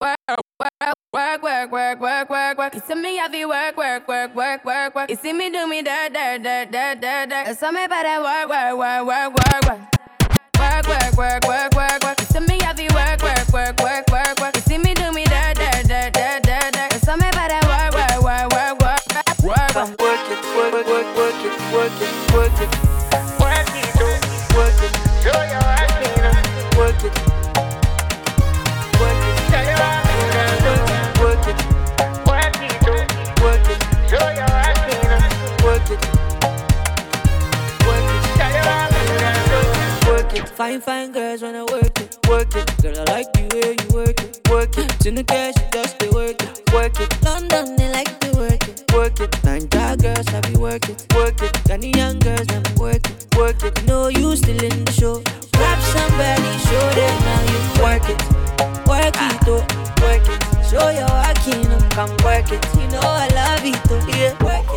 work, work, work, work, work, work. You see me have you work, work, work, work, work, work. You see me do me dirt, dirt, dirt, dirt, dirt, dirt. You saw me better work, work, work, work, work, work. Work, work, work, work, work, work. You see me have you work, work, work, work. Fine, fine girls wanna work it, work it. Girl, I like the way you work it, work it. To the cash, just the work it, work it. London, they like to work it, work it. Ninja girls, I be work it, work it. Ghana young girls, them work it, work it. No, you still in the show. Grab somebody, show them how you work it, work it, oh, work it. Show your working, come work it. You know I love it, oh, yeah, work it.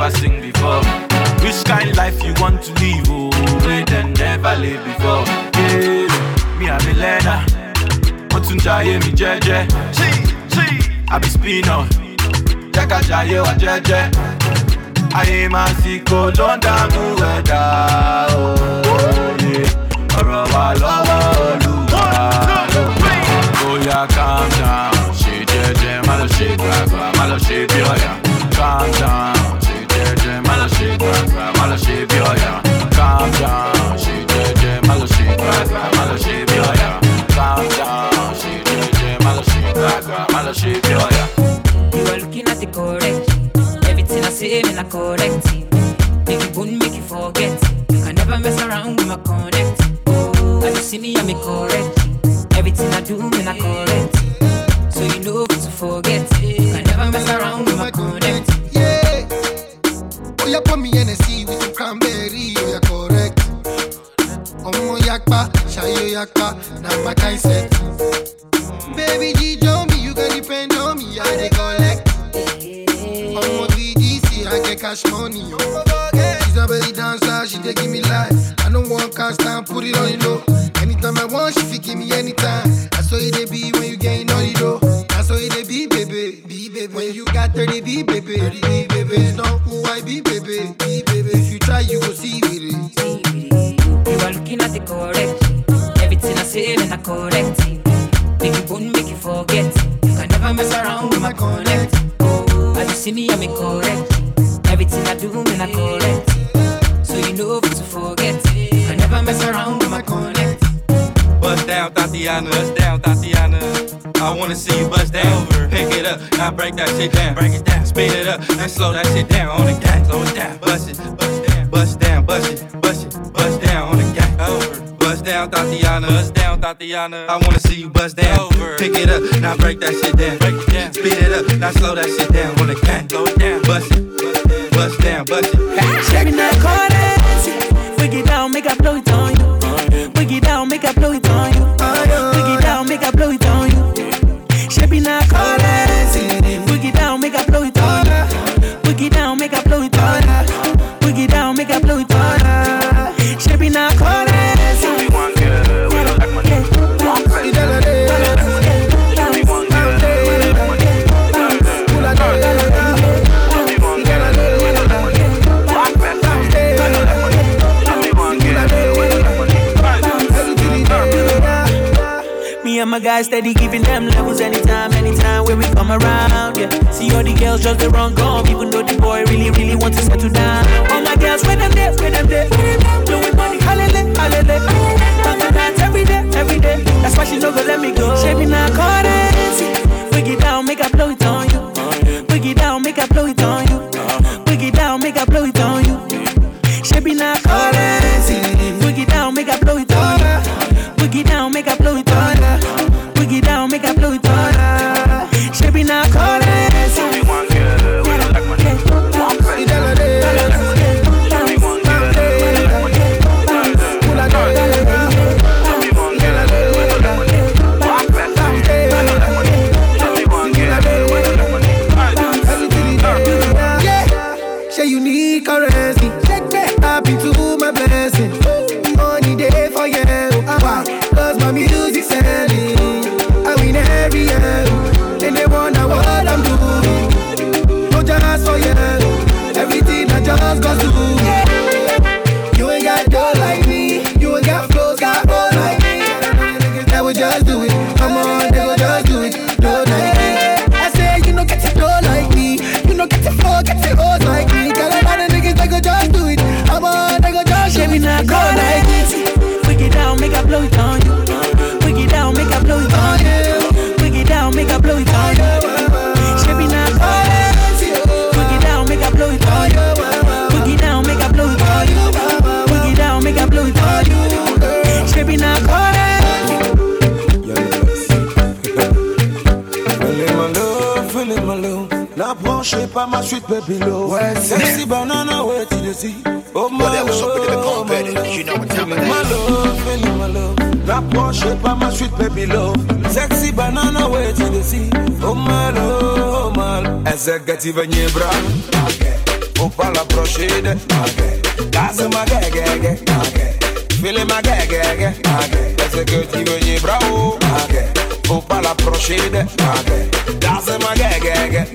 never seen before. Which kind life you want to live? Oh, wait and never live before. Yeah, me I'm a learner. Mo tún jayé mi jẹ́jẹ́. I be spinner. Jẹ́ Jaya, wa jẹ́jẹ́. Ayé máa sì kó ló ń dààmú calm down, ṣe jẹ́jẹ́, má lọ ṣe gbàgbà, má lọ ṣe bí ọ̀yà. Calm down mal się bioja at the correct Everything I say, me not correct Make you bun, make you forget I never mess around with my connect Oh, you see me, I'm correct Everything I do, me not correct So you know to forget it. I never mess around with my connect you pour me Hennessy with some cranberry, oh you correct. Omo yakpa, shayo yakpa, na my kind set. Baby G, don't you can depend on me, I dey collect. Omo VGC, I get cash money, oh. She's a belly dancer, she dey give me life. I don't want cast down, put it on the low. Anytime I want, she fit give me anytime. I saw it they be when you gain all the dough. I saw it they be, baby. When you got 30 B, baby, 30 B, baby. It's not who I be, Everything I say, then I correct it. Make you bone, make you forget. You can never mess around with my connect. Oh, as you see me, I'm correct. Everything I do, man, I correct. So you know what to forget. You can never mess around with my connect. Bust down, Tatiana. Bust down, Tatiana. I wanna see you bust down. Pick it up, now break that shit down. Break it down. Speed it up, and slow that shit down on the gang. Slow it down. Bust it, bust down, bust down, bust it, bust it, down, Tatiana. Bust down, Tatiana. I wanna see you bust down. Over. Pick it up, now break that shit down. Break it down. Speed it up, now slow that shit down on the gang. Slow it down. Bust it, bust down, bust it. Sharing that currency. Wiggy down, make I blow it on you. Wiggy down, make I blow it on you. Wiggy down, make I blow it guys steady giving them levels anytime, anytime when we come around. Yeah, see all the girls just the wrong gum, even though the boy really, really want to settle down. All my girls, when them there, when them there, blowing money, hallelujah, hallelujah. Mama dance every day, every day. That's why she no go let me go. Shaping our currency, wiggy down, make I blow it on you. Wiggy down, Just to do. La branche pas ma suite, baby love. Ouais, c'est- Sexy banana, ouais, tu le dis. Oh my Well, that was something to be love, compared my to, you know what time it Feeling my is. love, feeling my love. La branche pas ma suite, baby love. Sexy banana, ouais, tu le dis. Oh my love, oh my love. Executive Nyebra. Opa la brochide. Gaza ma gege. Feeling my gege. Executive Nyebra. Opa la brochide. Gaza ma gege.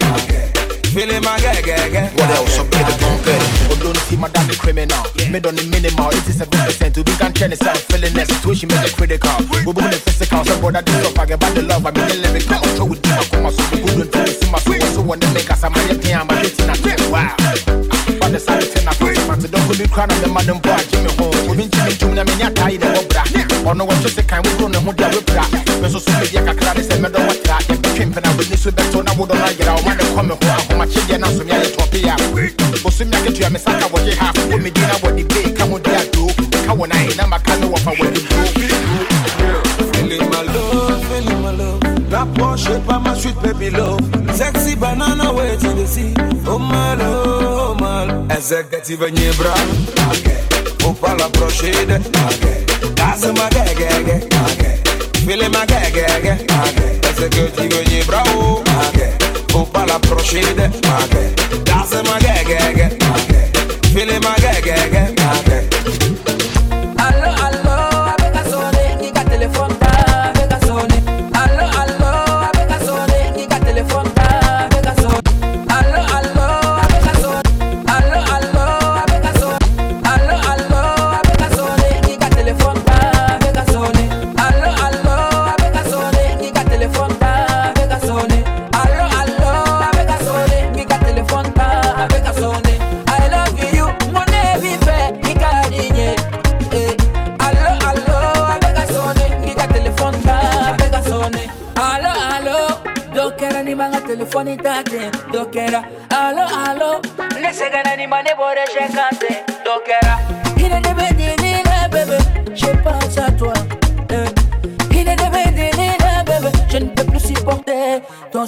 Feeling my gege. What else? I'm compare it. Don't see my daddy criminal. Mid on the minimal, 87% to be turn itself. Feeling that situation make it critical. We both the physical, so what I do, so I get back the love. I mean, the lyrical, so we do my come so we to see my soul. So when they make us a man, you can't, but it's not wow. On the side, ten up, man, so don't go be crying on the man and boy, Jimmy home. We've been Jimmy Jim, I mean, you're tired of Obra. Or no one just a kind of run and hold your whip. There's also a crack, say, me don't want that. If the camp and I witness with that, so don't get out. When come home, how much you get now, so me, I top here. Bosom ya ketua me saka wo ye half wo me dina wo di be ka ho dia do wo na na maka no wo fa wo di Feeling my love, feeling my love. La Porsche pas ma suite, baby love. Sexy banana, wait till you see. Oh my love, Executive nie bra. Upala proshide. Gazy ma gegege Chwile ma gegege Executive nie bra oh. Upala proshide. Gazy ma gegege Chwile ma gegege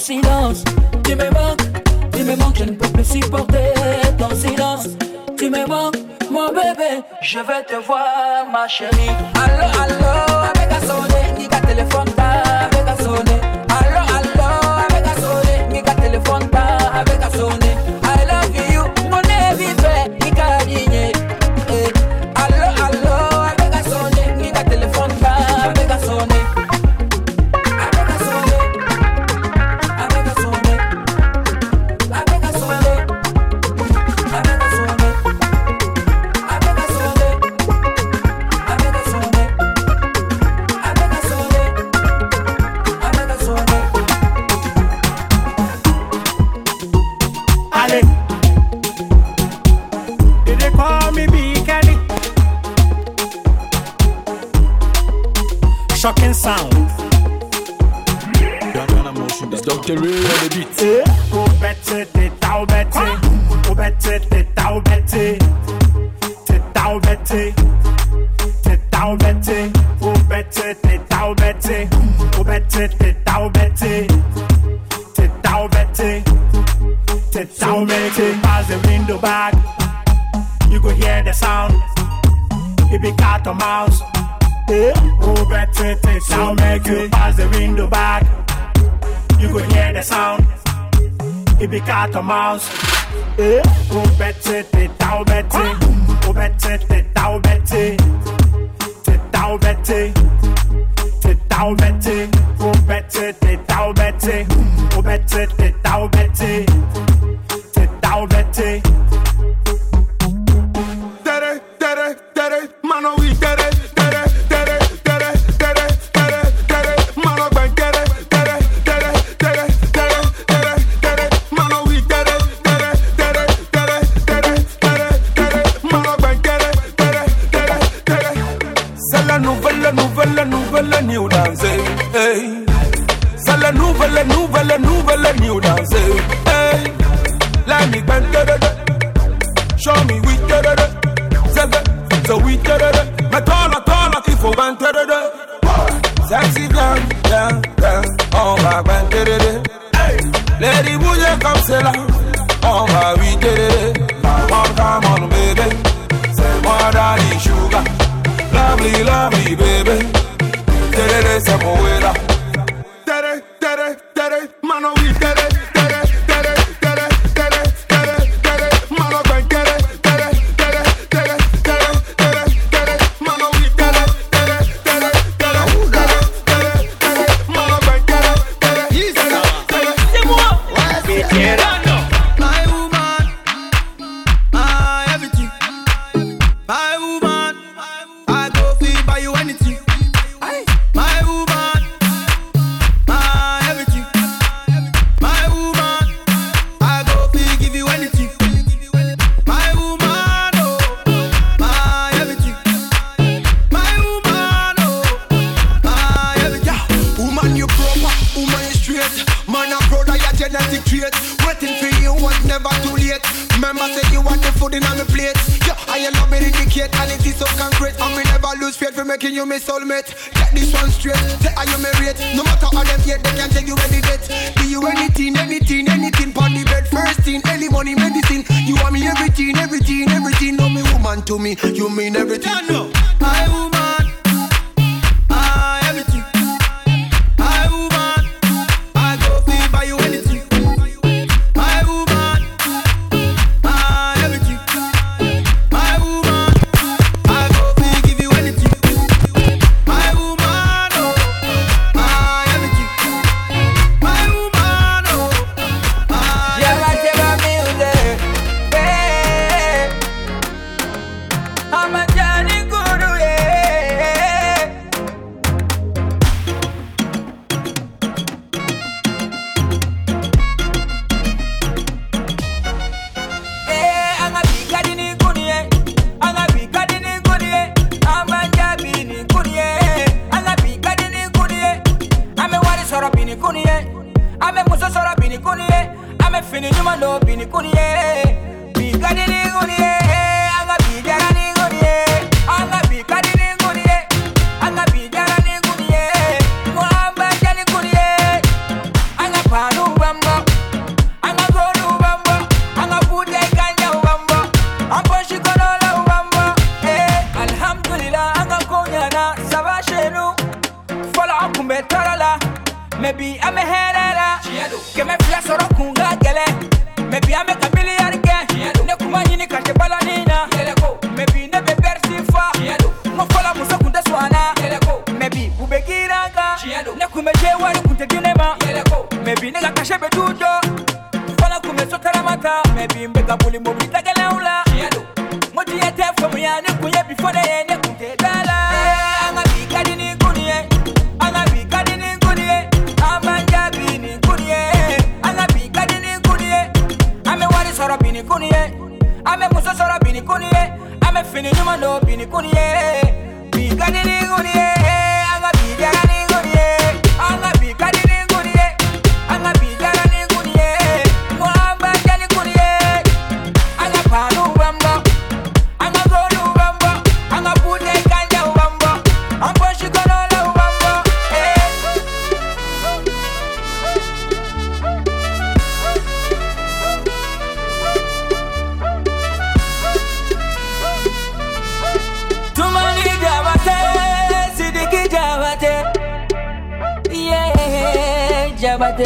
silence. Tu me manques, tu me manques, je ne peux plus supporter ton silence. Tu me manques, mon bébé, je vais te voir, ma chérie. Allô, allô, avec un sonnet, ni téléphone. so we did it. My tall, my tall, my kifo, man, did it. Sexy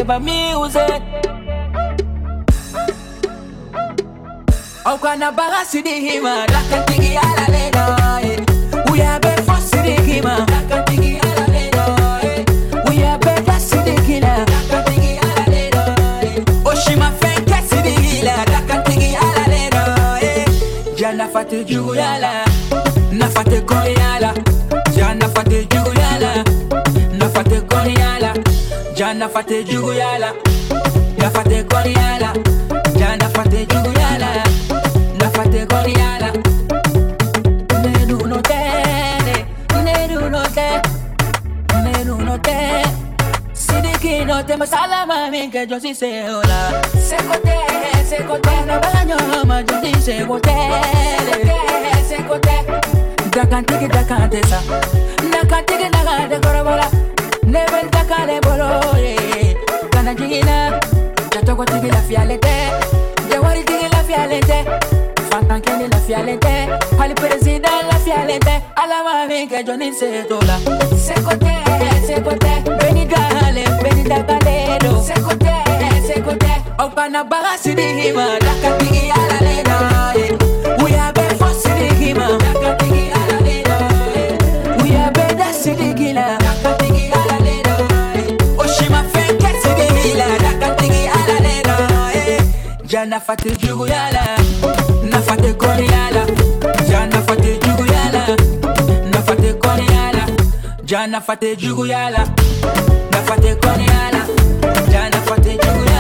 my music. Okwana bara sidihima lakantigi ala lena Uyabe fosidihima lakantigi ala lena Uyabe dasidihila lakantigi ala lena Oshima fenke sidihila lakantigi ala lena Jana fate juguyala Nafate koyala fate jugu yala. Ya fate kori yala. Ya na fate jugu yala. Na fate kori yala. Neru no te Neru no te Neru no te Sidiki no te masala mami que yo sí sé hola. Se cote, se cote No baño ma yo sí sé cote Se cote, se cote Dakantiki dakantesa Nakantiki nakante korobola Neven takale bolo yeah sana jina Natoko tini la fialete. Jawari tini la fialete. Fantan kini la fialete. Hali presida la fialete. Alama minke joni se tola. Sekote, sekote Beni gale, beni dagalero Sekote, sekote Opana baga sidi hima Dakati iya la lena, yeah Jana fate jugu yala. Na fate kori yala. Jana fate jugu yala. Na fate kori yala. Jana fate jugu yala. Na fate kori yala. Jana fate jugu yala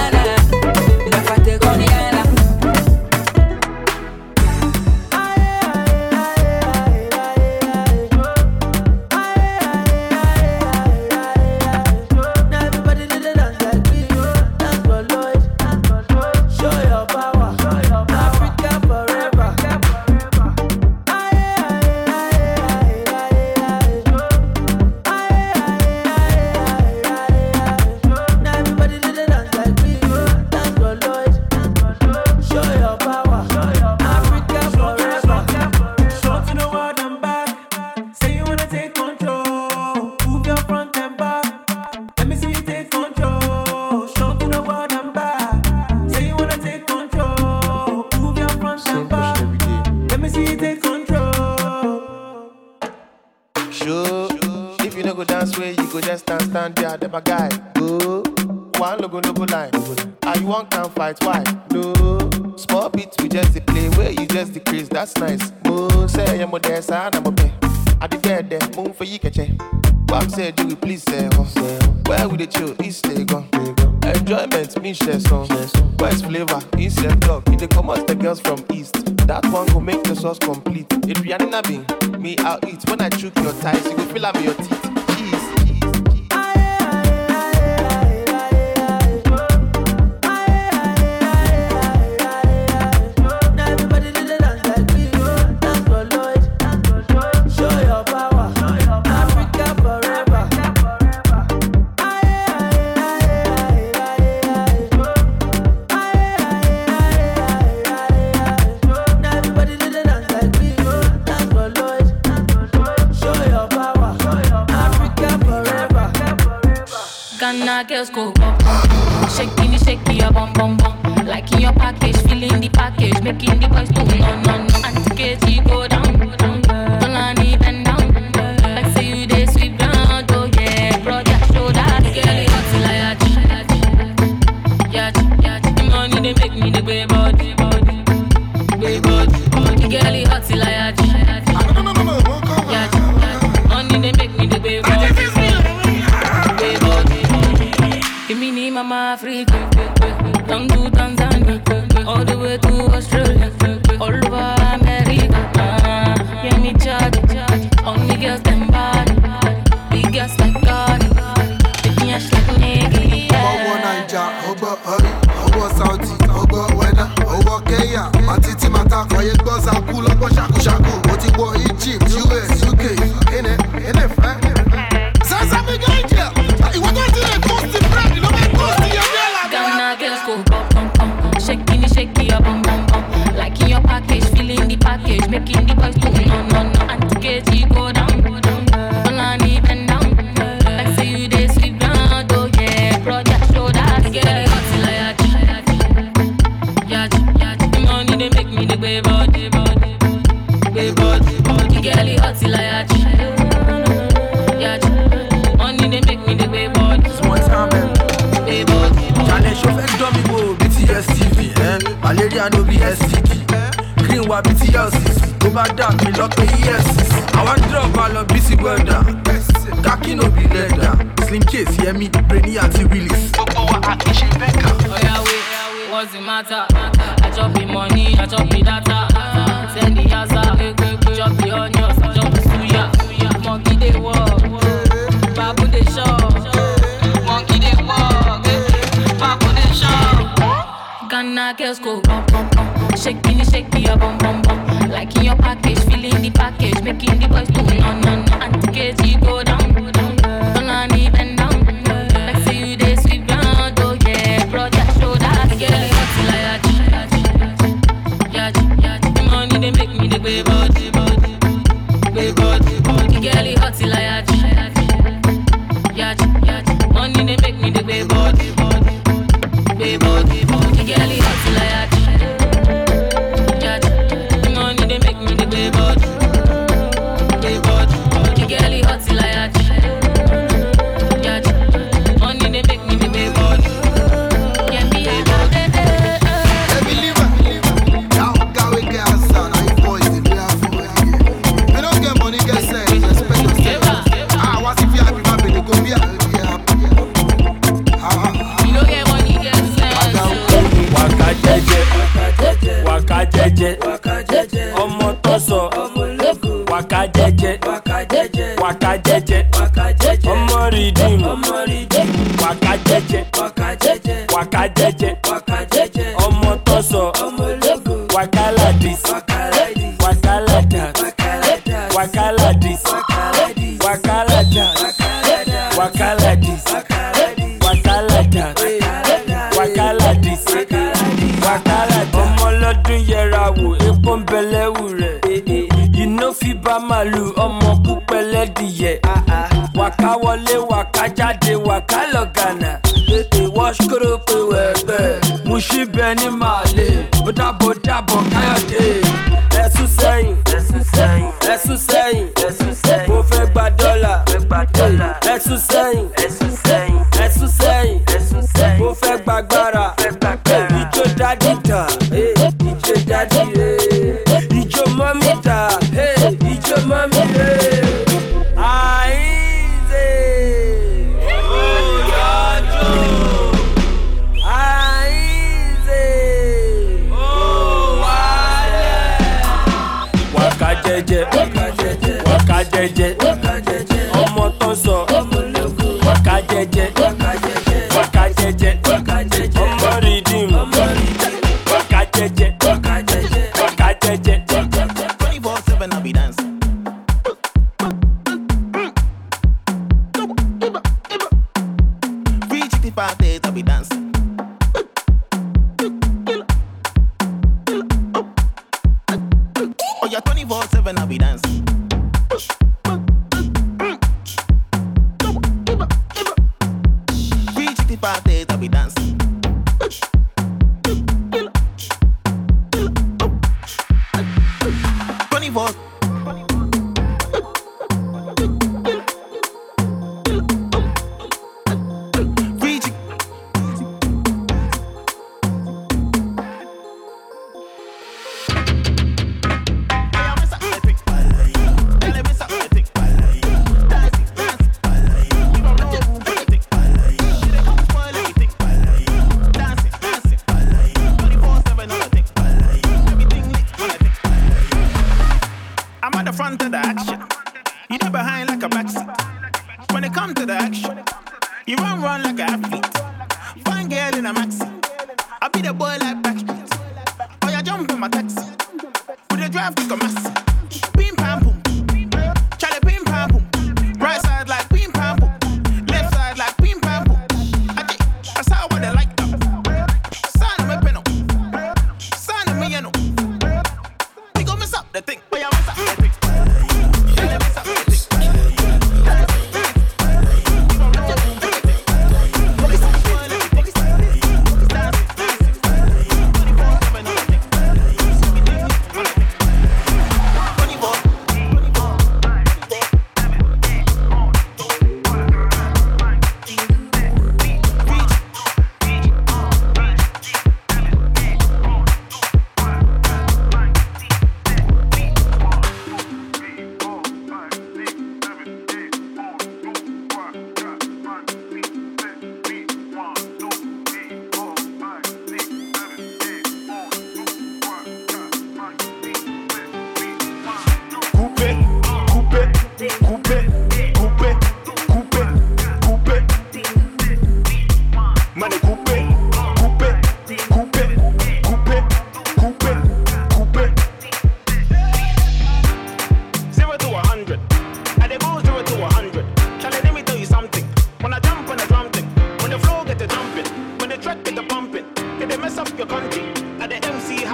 just go bum bum. Shaking the your bum bum bum. Like in your package, feeling the package, making the boys go no no no. Auntie Katie go ETLCs tó bá dà mí Yes, I want drop alọ bísí wẹ́dà kákí no be leather slim case yẹmi brainy àti willis. gbogbo wa a kì í ṣe bẹ́ẹ̀ka. ọ̀yàwó what's the matter? I chop the money, I chop the data. Send the yasa, chop the onions, chop the suya. Monkey they walk, babu they shop. Monkey they walk, babu they shop. Ghana girls go up. shake your bum bum bum. Like in your package, filling the package, making the boys do no no no. Anti-KG waka jẹjẹ ọmọ rìdìmù waka jẹjẹ waka jẹjẹ ọmọ tọsọ wakaladis wakalada wakaladis wakalada wakaladis wakalada wakaladis wakalada ọmọ lọdún yẹra wò epo ń bẹ lẹ́wù rẹ̀ you no fit bá màlúù ọmọ lẹ́dìyẹ ah, ah. wàká wọlé wàká jáde wàká lọ Ghana.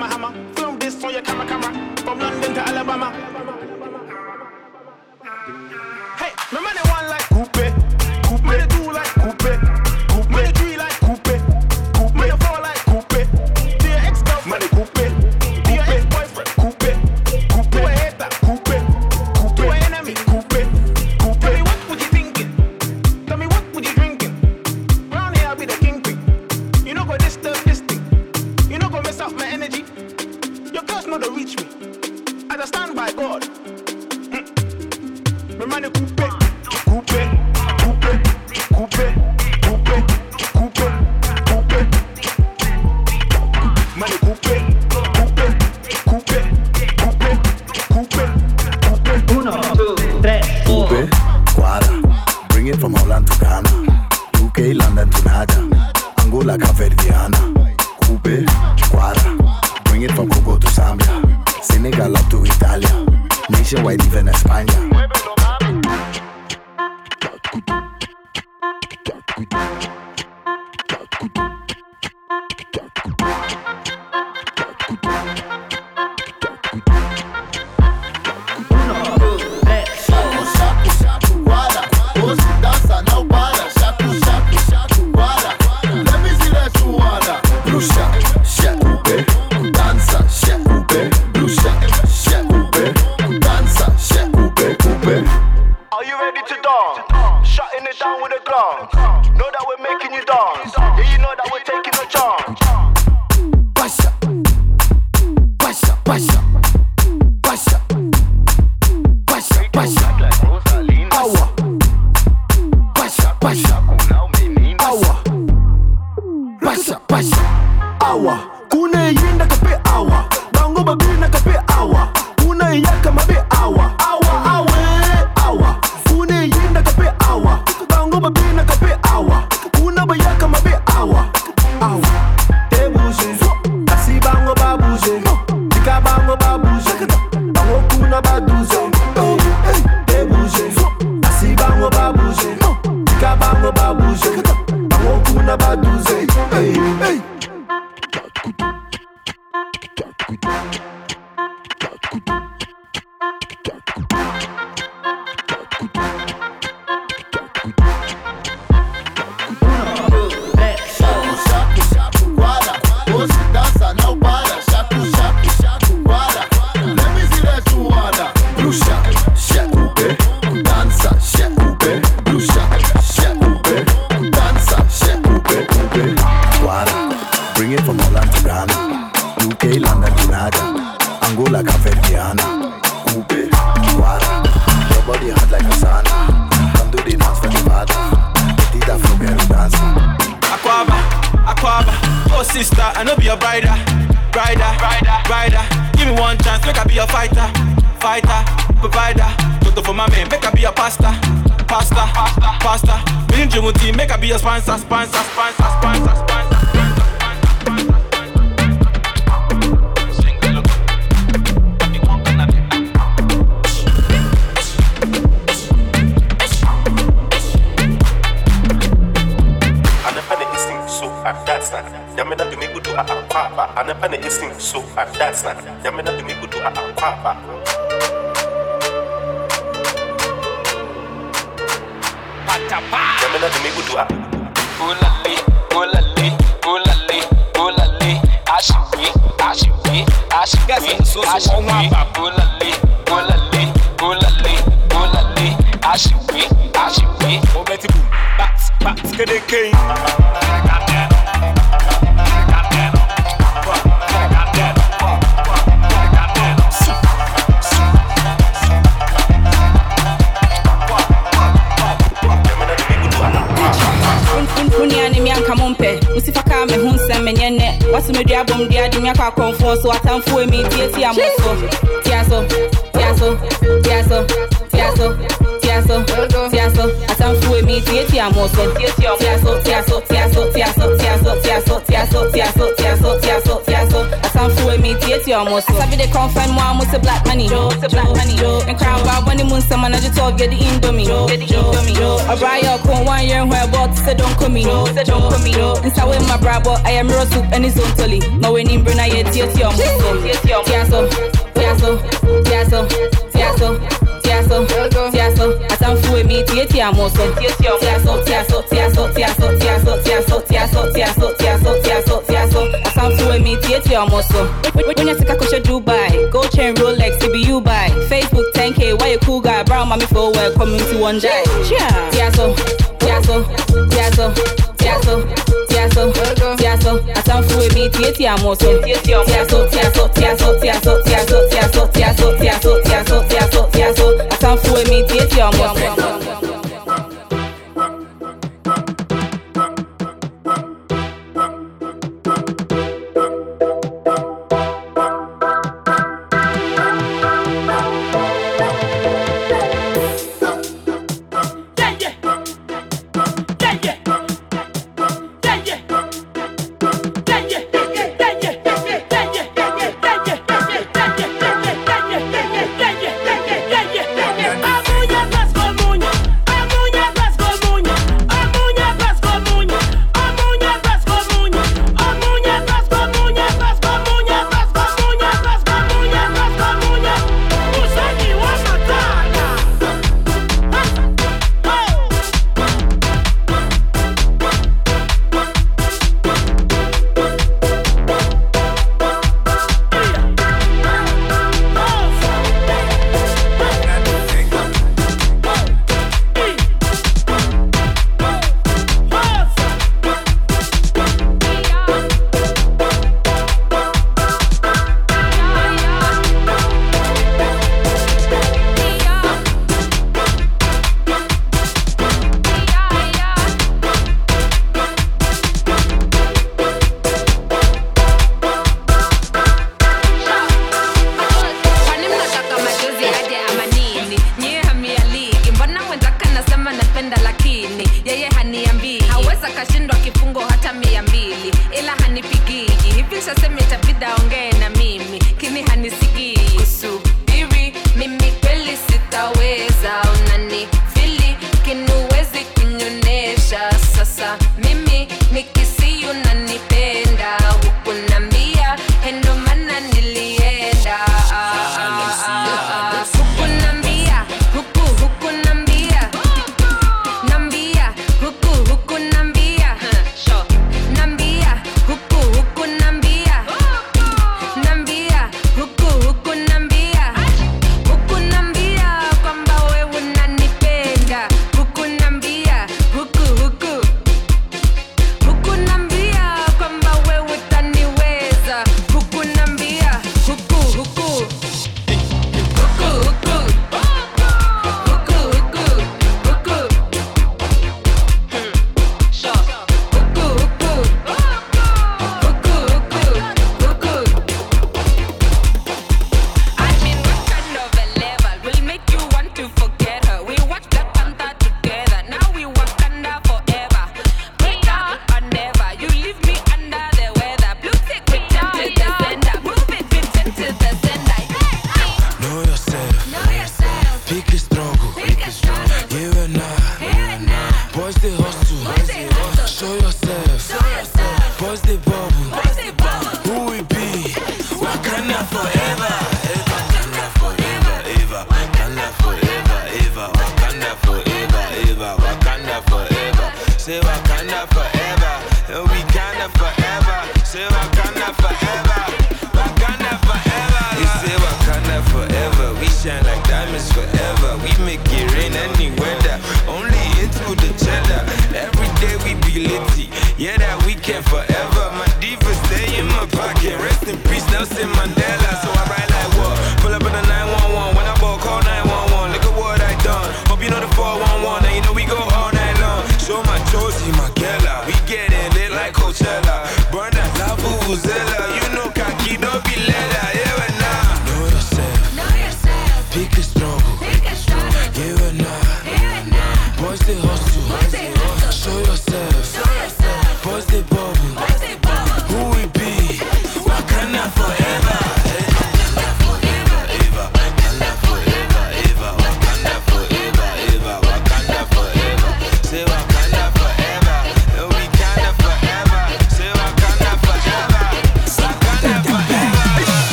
hammer, hammer. Film this for your camera, camera. From London to Alabama. Passa, passa, aua. Back, back, skiddy king. Nnɛ wase medua bom de ade me akɔ akɔmfoɔ so atamfoɔ mi tie tia mo so tia so tia so tia so tia so tia so tia so atamfoɔ mi tie tia mo so tia so tia so tia so tia so tia so tia so tia so tia so tia so 28 year muscle. Sabi they can't find more, I'm black money. Joe, black money. Joe, and crown bar when the moon summon, I just talk, get the indomie. Joe, get the indomie. Joe, a briar con one year where bought, said don't come in. Joe, said don't come me. Joe, and so with my bravo, I am raw soup and it's on tully. No way, Nimbrina, yet, yes, your muscle. Yes, your muscle. Yes, your muscle. Yes so tia so tia so atamfoɔ mi tie tia mo so tia so tia so tia so tia so tia so tia so tia so tia so tia so tia so tia so atamfoɔ mi tie tia when you sika kɔhyɛ dubai gold chain rolex it buy facebook 10k why you cool guy brown mami for well community one jai tia so tia so tia so tia so tia so tia so atamfoɔ mi tie tia mo so tia so tia so tia so tia so tia so tia so tia so tia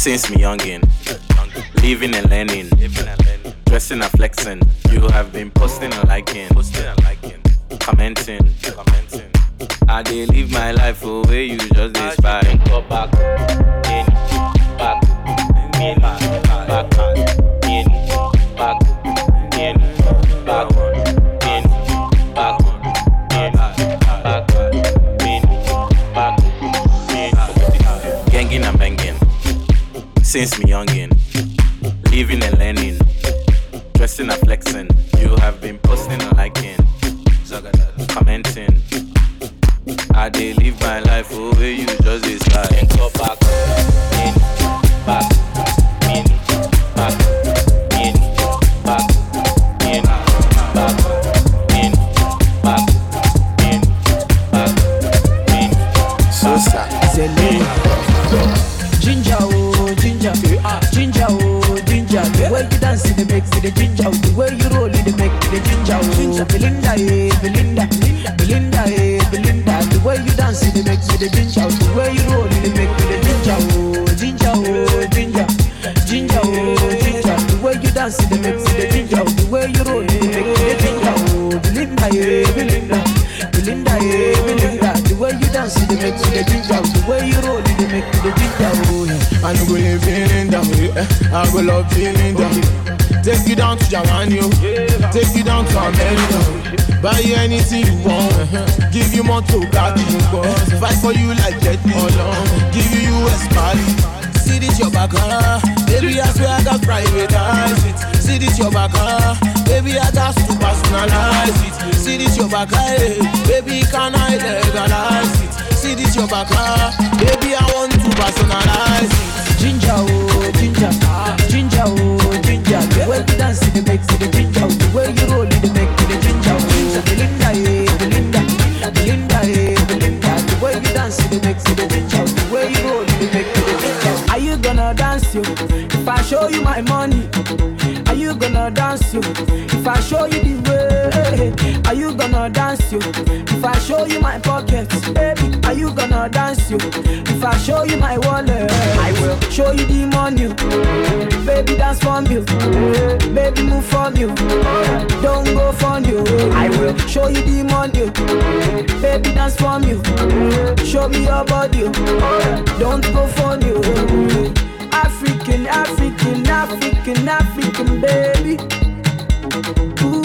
Since me youngin', living and learning, dressing and flexing. You have been posting and liking, commenting. I did live my life away, you just despise. sense, me young America. Buy you anything you want, uh-huh. give you moto gadi nko. Fight for you like jet alone, oh, give you US money. See this your back, huh? baby I swear I got privatize it. See this your back, huh? baby I got to personalize it. See this your back, hey. baby can I legalize it? See this your back, huh? baby I want to personalize it. Ginger oh, ginger, ah. ginger oh. Ginger. yeah. You dance the ginger, you roll the ginger. So Belinda, eh, Belinda, Belinda, eh, Belinda. You dance the ginger, you roll the ginger. Are you gonna dance. If I show you my money, are you gonna dance, you If I show you the are you gonna dance you? If I show you my pockets, baby, are you gonna dance you? If I show you my wallet, I will show you the money. Baby, dance for me. Baby, move for me. Don't go for you. I will show you the money. Baby, dance for me. Show me your body. Don't go for you. African, African, African, African, baby. Ooh,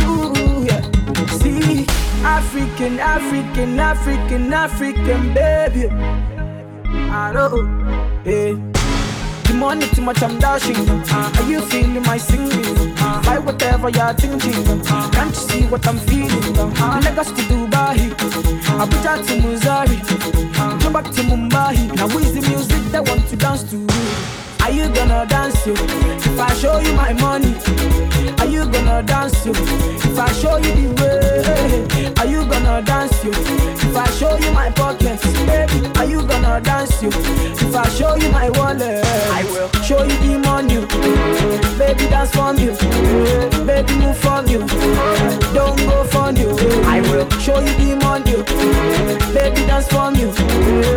African, African, African, African, baby. I know, yeah. The money too much, I'm dashing. Uh, are you feeling my singing? Uh, Buy whatever you're thinking. Uh, can't you see what I'm feeling? Lagos to Dubai, Abuja to Missouri, go back to Mumbai. Now who is the music that want to dance to? Are you gonna dance you? If I show you my money, are you gonna dance you? If I show you the way, are you gonna dance you? If I show you my pockets, baby, are you gonna dance you? If I show you my wallet, I will show you the money. Baby, dance for me. Baby, move for me. Don't go for you. I will show you the money. Baby, dance for me. Me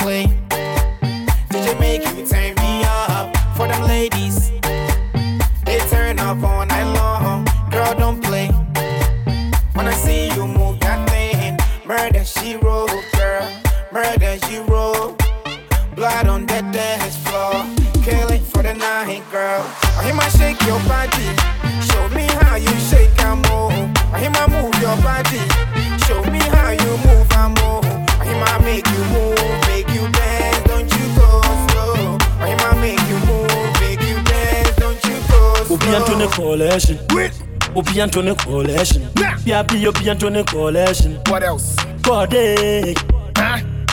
on. DJ make you turn me up for them ladies. We'll be coalition. Yeah, be. What else? God, eh.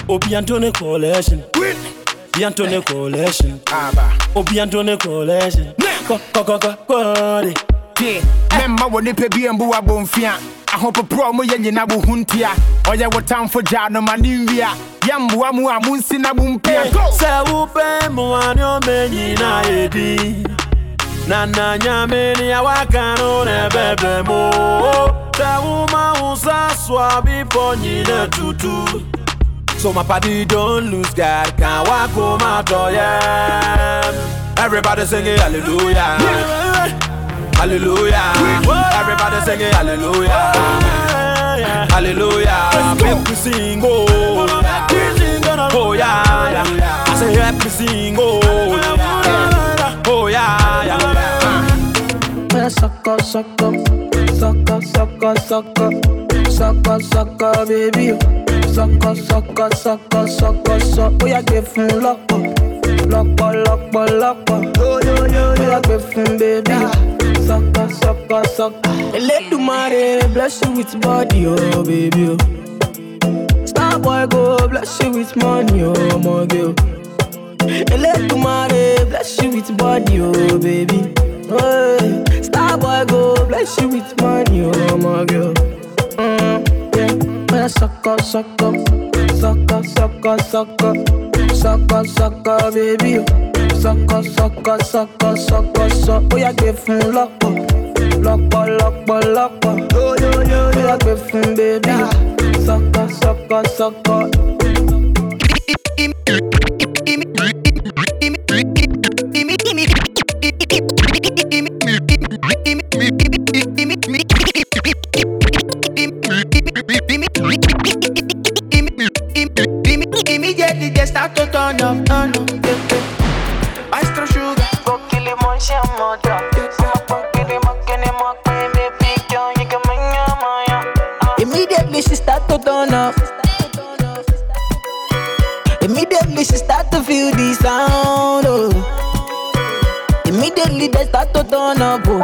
On a coalition. Be coalition. Abba. We'll a coalition. Go, go, go, go, go. Yeah, remember when they pay BMBO bonfia. ahopoprɔ mo yɛ nyina bo ho ntia ɔyɛ wo tamfo mu a na na na nyame ne a waka no na ɛbɛbrɛ mu sɛ woma so nyina tutu So my party don't lose God, can't walk home out of yeah. Everybody singing hallelujah, hallelujah. Everybody singing hallelujah, hallelujah. Make we sing oh, oh yeah, yeah. I say help me sing oh, oh yeah. Sucker, sucker, sucker, sucker, sucker, Sucker, sucker, baby. Sucker, sucker, sucker, sucker, sucker. Oh, yeah, give him lock uh. Lock uh, lock uh, lock Yo, oh, yo, yo, yo. Yeah, give him, baby. Sucker, sucker, sucker. Eledumare, bless you with body, oh, baby. oh. Star boy, go bless you with money, oh, my girl. Eledumare, bless you with body, oh, baby. Hey, Star boy, go bless you with money, oh, my girl. Mm, yeah, yeah, sucker, sucker, sucker, sucker, sucker, sucker, sucker, baby. Sucker, sucker, sucker, sucker, sucker. Oh, yeah, give him lock lock lock lock Yo, yo, yo, yo. Oh, yeah, give him, baby. Sucker, sucker, sucker. Immediately turn up, turn up. Yeah, yeah. Maestro Sugar, go kill him some mother. Immediately she start to turn up. Immediately she start to feel the sound. Oh. Immediately they start to turn up. Oh.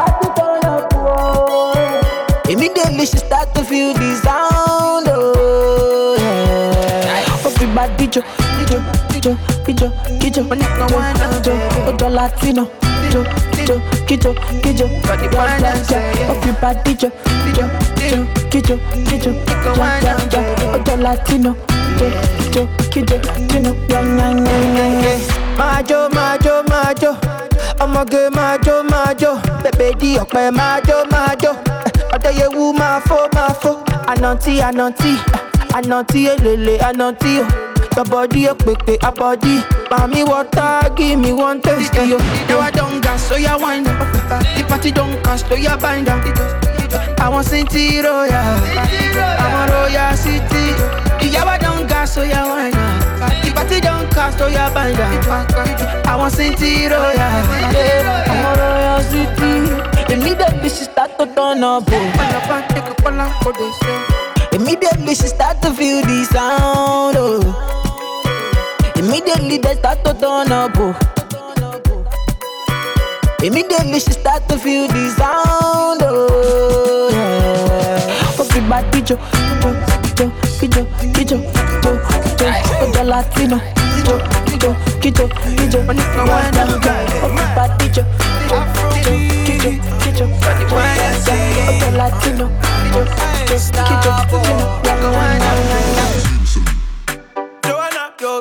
Immediately she start to feel the sound. Oh. Yeah. Everybody jo, jo, jo, jo, kijo, when you go one jo, ojo Latino. Kijo, kijo, kijo, kijo, body one Everybody jo, jo, jo, kijo, kijo, ja, ja, ja, ojo Latino. Jo, jo, kijo, kijo, ja, ja, ja, ja, ja. Majo, majo, majo. ọmọge máa jó bèbè di ọ̀pẹ máa jó máa jó ọ̀dẹ́yẹwù máa fó máa fó ànàntí ànàntí ànàntí èlèlè ànàntí o your body a pepe a body. Mami water give me one taste eh. yo Now I don't gas so ya wine up. The party don't cast so ya bind up. I want City Royal. I want Royal City. Yeah I don't gas so ya wine up. The party don't cast so ya bind up. I want City Royal. I want Royal City. Immediately she start to turn up oh. Immediately she start to feel the sound oh. Immediately they start to turn up. Oh. Immediately she start to feel the sound. Oh, yeah. Everybody jo, jo, jo, kijo, jo, jo, ojo Latino. Jo, jo, kijo, kijo, everybody jo, jo, jo, kijo, kijo, ojo Latino. Jo, jo, kijo, Joanna, your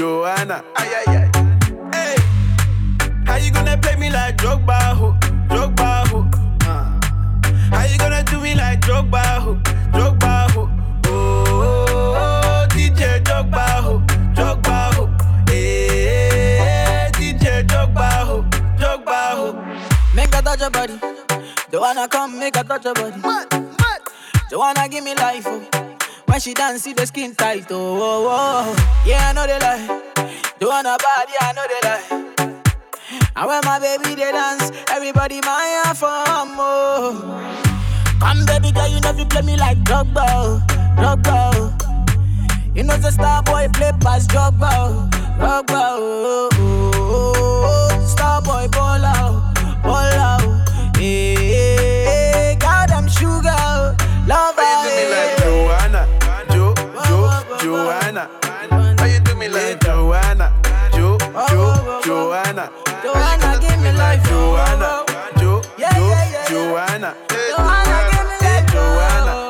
Joanna? Ay ay ay. Hey, how you gonna play me like Drogba, ho, Drogba, ho? Uh. How you gonna do me like Drogba, ho, Drogba, ho? Oh, oh, oh, DJ Drogba, ho, Drogba, ho. Hey, DJ Drogba, ho, Drogba, ho. Make her touch your body. Joanna come make her touch your body. Joanna give me life. Oh. When she dance, see the skin tight. Oh, oh, oh. yeah, I know they lie. Joanna body, I know they lie. And when my baby they dance, everybody my from oh. Come baby girl, you know you play me like Drogba, Drogba. You know the star boy play pass Drogba, Drogba. Oh, oh, oh, oh. Star boy ball out, ball out. Hey, Joanna? Joanna, give me life, Joanna, oh. Jo, Jo, Joanna? Joanna, give me life, Joanna, oh.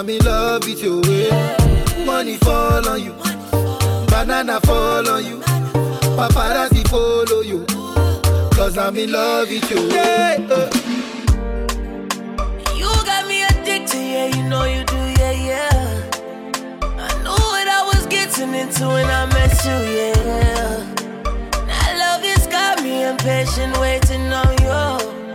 I'm in love with you. eh. Money fall on you. Banana fall on you. Paparazzi follow you. Cause I'm in love with you. Yeah, uh. You got me addicted, yeah, you know you do, yeah, yeah. I knew what I was getting into when I met you, yeah. That love has got me impatient, waiting on you.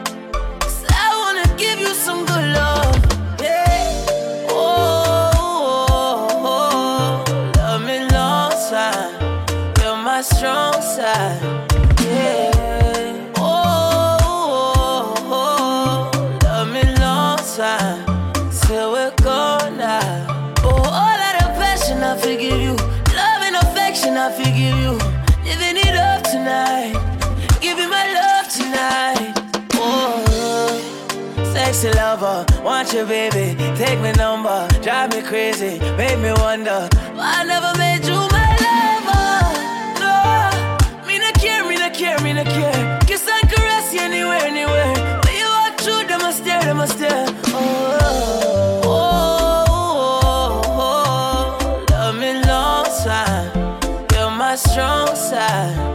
Till we're gone now. Oh, all of the passion I forgive you, love and affection I forgive you. Living it up tonight, giving my love tonight. Oh, sexy lover, want you, baby. Take my number, drive me crazy, make me wonder why I never made you my lover. No, me not care, me not care, me not care. Stare, them a stare. Oh, oh, oh, oh, love me long time. You're my strong side.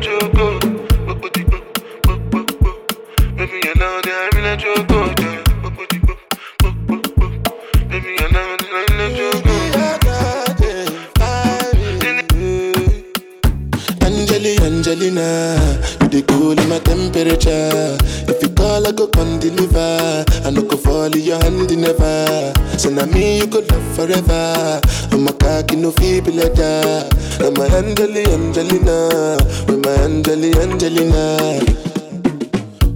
Choco. Baby, you know that I'm you know that I'm in a choco. Angeli, Angelina, you the cool in my temperature. Call, I go come deliver. I no go fall in your hand never. So now me you could love forever. I'm a cocky no feeble letter. I'm a Angeli, Angelina, with my Angeli, Angelina.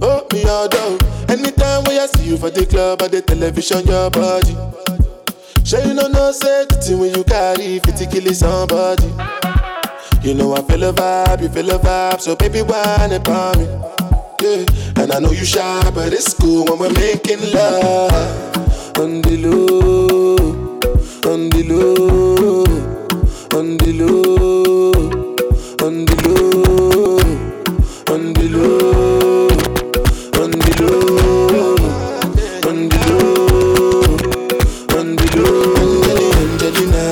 Oh, me all down. Anytime when I see you for the club or the television, your body. Sure you know no safety when you carry 50 kill somebody. You know I feel a vibe, you feel a vibe, so baby whine about me. Yeah, and I know you shy, but it's cool when we're making love. On the low, on the low, the low, the low, the low, the low, the low, the low. Angelina,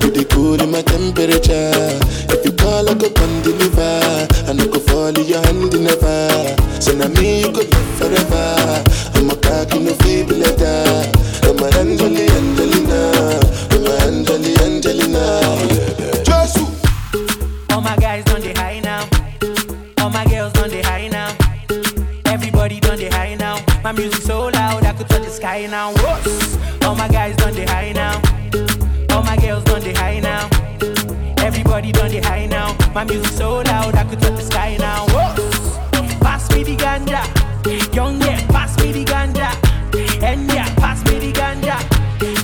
you the in my temperature. If you call, I go come deliver. I no go fall in your hand never. So now me you go live forever. I'm a cocky no feeble letter. I'm a Angeli Angelina, I'm a Angeli Angelina. Josu. All my guys on the high now. All my girls on the high now. Everybody done the high now. My music so loud I could touch the sky now. Whoa. All my guys done the high now. All my girls done the high now. Everybody done the high now. My music so loud I could touch the sky now. Ganja. Young yeah, pass me the ganja. And yeah, pass me the ganja.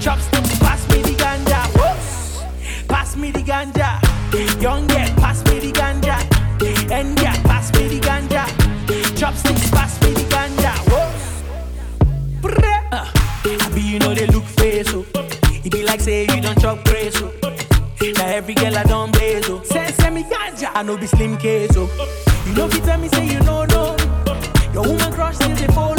Chopsticks, pass me the ganja. Whoops. Pass me the ganja. Young yeah, pass me the ganja. And yeah, pass me the ganja. Chopsticks, pass me the ganja. Whoops. Uh, I be you know they look face oh. It be like say you don't chop grace oh. Now every girl I don't blaze oh. Say send me ganja, I know be slim case. You know if you tell me say you know no. Your woman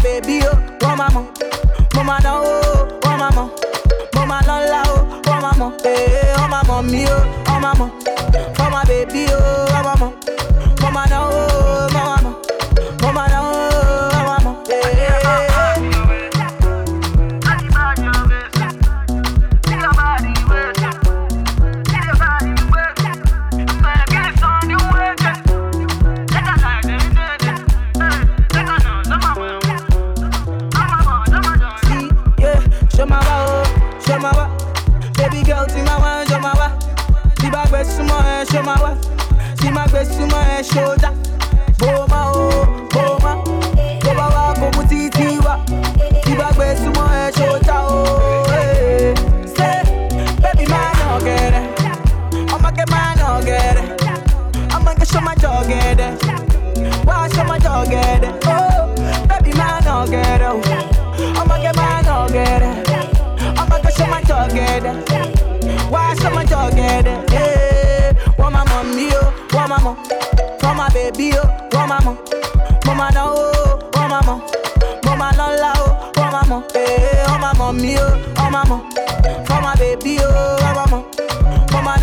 Wọ́n máa bèbí o, wọ́n máa mọ̀. Mo máa náwó o, wọ́n máa mọ̀. Mo lọ́la o, wọ́n máa mọ̀. Eh, Wọ́n máa mọ̀ mí o, wọ́n máa mọ̀. Wọ́n máa my wa. Tí má gbé súnmọ́ ẹ, that. Bó ma o, bó ma. Tó bá wá kó mú títí wá. Tí bá gbé súnmọ́ ẹ, that o. eh. Say, baby máa nà gẹ̀rẹ̀. Ọmọge máa nà gẹ̀rẹ̀. Ọmọge show my jọ gẹ̀dẹ̀. Wá show my jọ gẹ̀dẹ̀. Oh, baby máa nà gẹ̀rẹ̀ o. Ọmọge máa nà gẹ̀rẹ̀. Ọmọge my jọ gẹ̀dẹ̀. Wá show my jọ gẹ̀dẹ̀. Eh, Wọ́n máa mọ̀ mí o, wọ́n máa mọ̀. Wọ́n máa bèbí o, wọ́n máa mọ̀. Mo máa náwó o, wọ́n máa mọ̀. Mo máa lọ́la o, wọ́n máa mọ̀. Eh, Wọ́n máa mọ̀ mí o, wọ́n máa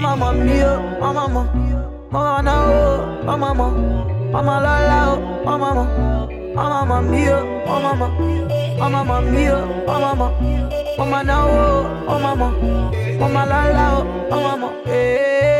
Mama mommy yo, mama mama. Na oh, mama mo, mama la la. Oh, mama. Mo, mama mommy yo, mama. Mo, mama mommy yo, mama. Mama na oh, mama. Mo, mama la la. Oh, mama. Mo. Hey. Eh.